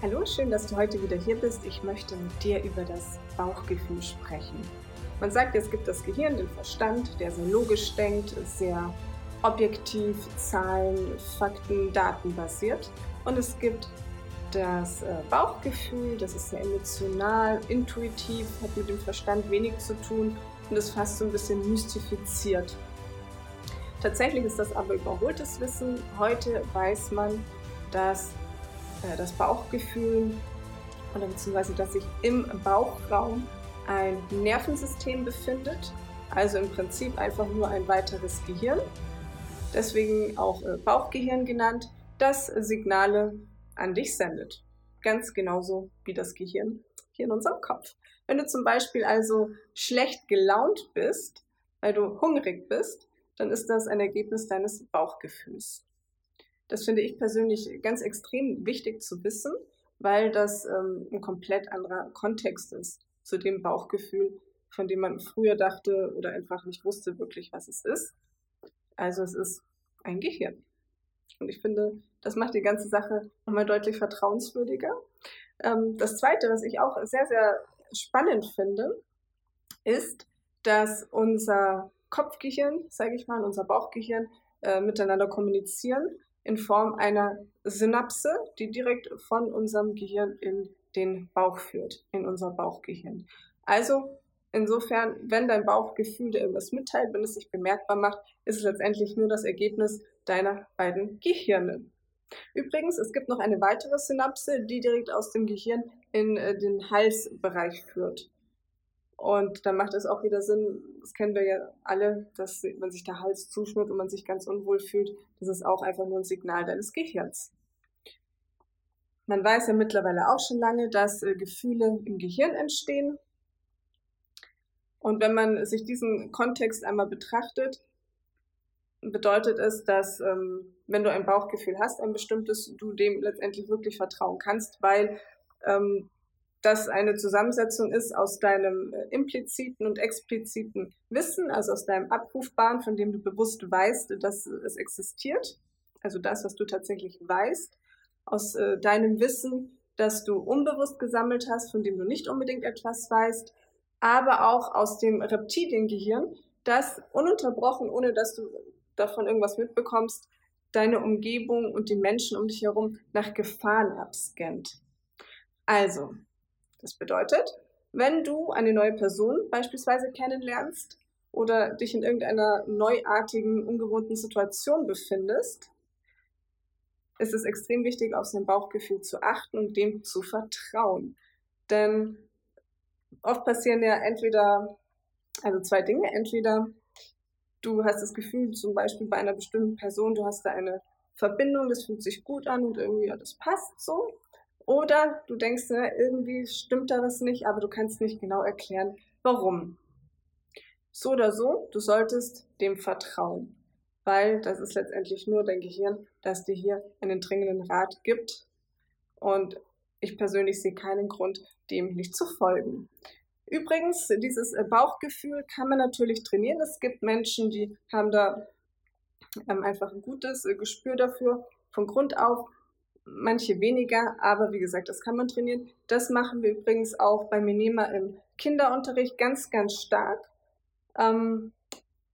Hallo, schön, dass du heute wieder hier bist. Ich möchte mit dir über das Bauchgefühl sprechen. Man sagt, es gibt das Gehirn, den Verstand, der sehr logisch denkt, sehr objektiv, Zahlen, Fakten, Daten basiert. Und es gibt das äh, Bauchgefühl, das ist sehr emotional, intuitiv, hat mit dem Verstand wenig zu tun und ist fast so ein bisschen mystifiziert. Tatsächlich ist das aber überholtes Wissen. Heute weiß man, dass äh, das Bauchgefühl oder beziehungsweise dass sich im Bauchraum ein Nervensystem befindet, also im Prinzip einfach nur ein weiteres Gehirn, deswegen auch äh, Bauchgehirn genannt, das Signale an dich sendet. Ganz genauso wie das Gehirn hier in unserem Kopf. Wenn du zum Beispiel also schlecht gelaunt bist, weil du hungrig bist, dann ist das ein Ergebnis deines Bauchgefühls. Das finde ich persönlich ganz extrem wichtig zu wissen, weil das ähm, ein komplett anderer Kontext ist zu dem Bauchgefühl, von dem man früher dachte oder einfach nicht wusste wirklich, was es ist. Also es ist ein Gehirn. Und ich finde, das macht die ganze Sache nochmal deutlich vertrauenswürdiger. Ähm, das Zweite, was ich auch sehr, sehr spannend finde, ist, dass unser Kopfgehirn, sage ich mal, unser Bauchgehirn äh, miteinander kommunizieren in Form einer Synapse, die direkt von unserem Gehirn in den Bauch führt, in unser Bauchgehirn. Also insofern, wenn dein Bauchgefühl dir irgendwas mitteilt, wenn es sich bemerkbar macht, ist es letztendlich nur das Ergebnis deiner beiden Gehirne. Übrigens, es gibt noch eine weitere Synapse, die direkt aus dem Gehirn in äh, den Halsbereich führt. Und dann macht es auch wieder Sinn, das kennen wir ja alle, dass wenn sich der Hals zuschnürt und man sich ganz unwohl fühlt, das ist auch einfach nur ein Signal deines Gehirns. Man weiß ja mittlerweile auch schon lange, dass äh, Gefühle im Gehirn entstehen. Und wenn man sich diesen Kontext einmal betrachtet, bedeutet es, dass ähm, wenn du ein Bauchgefühl hast, ein bestimmtes, du dem letztendlich wirklich vertrauen kannst, weil ähm, das eine Zusammensetzung ist aus deinem äh, impliziten und expliziten Wissen, also aus deinem Abrufbaren, von dem du bewusst weißt, dass es existiert, also das, was du tatsächlich weißt, aus äh, deinem Wissen, das du unbewusst gesammelt hast, von dem du nicht unbedingt etwas weißt, aber auch aus dem Reptiliengehirn, das ununterbrochen, ohne dass du davon irgendwas mitbekommst, deine Umgebung und die Menschen um dich herum nach Gefahren abscannt. Also, das bedeutet, wenn du eine neue Person beispielsweise kennenlernst oder dich in irgendeiner neuartigen, ungewohnten Situation befindest, ist es extrem wichtig, auf sein Bauchgefühl zu achten und dem zu vertrauen. Denn oft passieren ja entweder, also zwei Dinge, entweder du hast das Gefühl, zum Beispiel bei einer bestimmten Person, du hast da eine Verbindung, das fühlt sich gut an und irgendwie, ja, das passt so. Oder du denkst, na, irgendwie stimmt da was nicht, aber du kannst nicht genau erklären, warum. So oder so, du solltest dem vertrauen, weil das ist letztendlich nur dein Gehirn, das dir hier einen dringenden Rat gibt. Und ich persönlich sehe keinen Grund, dem nicht zu folgen. Übrigens, dieses Bauchgefühl kann man natürlich trainieren. Es gibt Menschen, die haben da ähm, einfach ein gutes Gespür dafür von Grund auf manche weniger, aber wie gesagt, das kann man trainieren. Das machen wir übrigens auch bei Minima im Kinderunterricht ganz, ganz stark, ähm,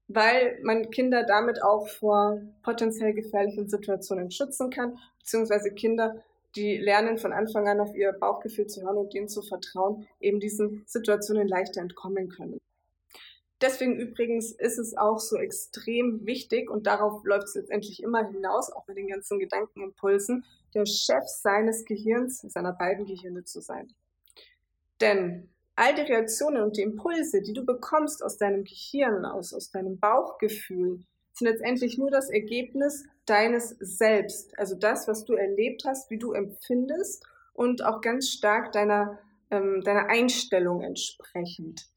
weil man Kinder damit auch vor potenziell gefährlichen Situationen schützen kann, beziehungsweise Kinder, die lernen von Anfang an auf ihr Bauchgefühl zu hören und denen zu vertrauen, eben diesen Situationen leichter entkommen können. Deswegen übrigens ist es auch so extrem wichtig und darauf läuft es letztendlich immer hinaus, auch bei den ganzen Gedankenimpulsen, der Chef seines Gehirns, seiner beiden Gehirne zu sein. Denn all die Reaktionen und die Impulse, die du bekommst aus deinem Gehirn, aus, aus deinem Bauchgefühl, sind letztendlich nur das Ergebnis deines Selbst. Also das, was du erlebt hast, wie du empfindest und auch ganz stark deiner, ähm, deiner Einstellung entsprechend.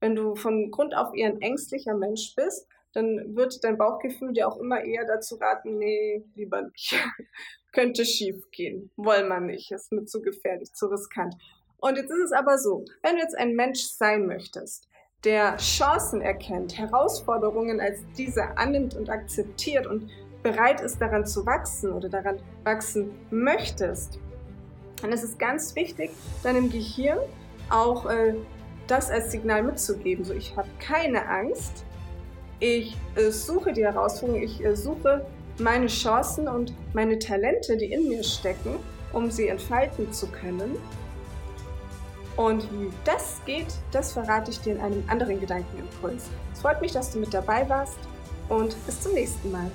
Wenn du von Grund auf eher ein ängstlicher Mensch bist, dann wird dein Bauchgefühl dir auch immer eher dazu raten, nee, lieber nicht. Könnte schief gehen. Wollen wir nicht. Ist mir zu gefährlich, zu riskant. Und jetzt ist es aber so, wenn du jetzt ein Mensch sein möchtest, der Chancen erkennt, Herausforderungen als diese annimmt und akzeptiert und bereit ist, daran zu wachsen oder daran wachsen möchtest, es ist ganz wichtig, deinem Gehirn auch äh, das als Signal mitzugeben. So, ich habe keine Angst, ich äh, suche die Herausforderung, ich äh, suche meine Chancen und meine Talente, die in mir stecken, um sie entfalten zu können. Und wie das geht, das verrate ich dir in einem anderen Gedankenimpuls. Es freut mich, dass du mit dabei warst und bis zum nächsten Mal.